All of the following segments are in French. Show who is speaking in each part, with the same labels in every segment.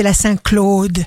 Speaker 1: c'est la Saint-Claude.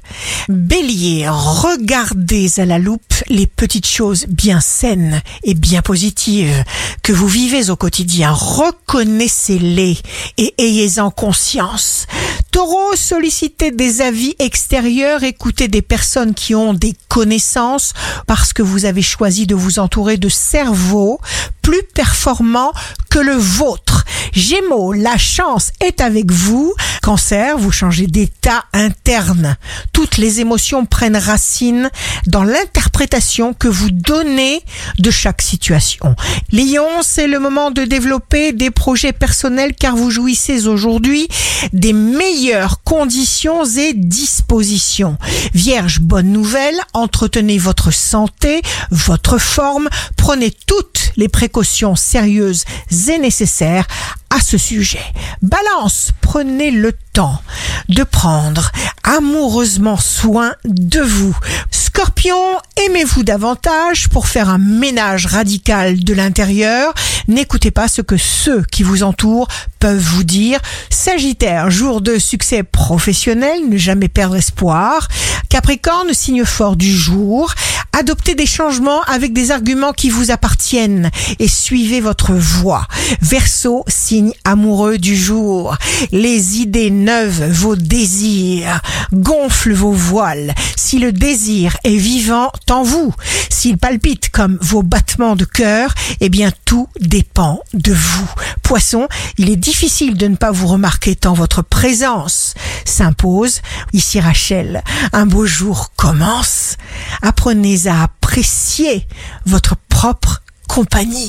Speaker 1: Bélier, regardez à la loupe les petites choses bien saines et bien positives que vous vivez au quotidien. Reconnaissez-les et ayez-en conscience. Taureau, sollicitez des avis extérieurs, écoutez des personnes qui ont des connaissances parce que vous avez choisi de vous entourer de cerveaux plus performants que le vôtre. Gémeaux, la chance est avec vous. Cancer, vous changez d'état interne. Toutes les émotions prennent racine dans l'interprétation que vous donnez de chaque situation. Lion, c'est le moment de développer des projets personnels car vous jouissez aujourd'hui des meilleures conditions et dispositions. Vierge, bonne nouvelle, entretenez votre santé, votre forme, prenez toutes les précautions sérieuses et nécessaires à ce sujet. Balance, prenez le temps de prendre amoureusement soin de vous. Scorpion, aimez-vous davantage pour faire un ménage radical de l'intérieur? N'écoutez pas ce que ceux qui vous entourent peuvent vous dire. Sagittaire, jour de succès professionnel, ne jamais perdre espoir. Capricorne, signe fort du jour. Adoptez des changements avec des arguments qui vous appartiennent et suivez votre voix. Verseau, signe amoureux du jour. Les idées neuves, vos désirs, gonflent vos voiles. Si le désir est vivant en vous, s'il palpite comme vos battements de cœur, eh bien tout dépend de vous. Poisson, il est difficile de ne pas vous remarquer tant votre présence s'impose. Ici Rachel, un beau jour commence. Apprenez à apprécier votre propre compagnie.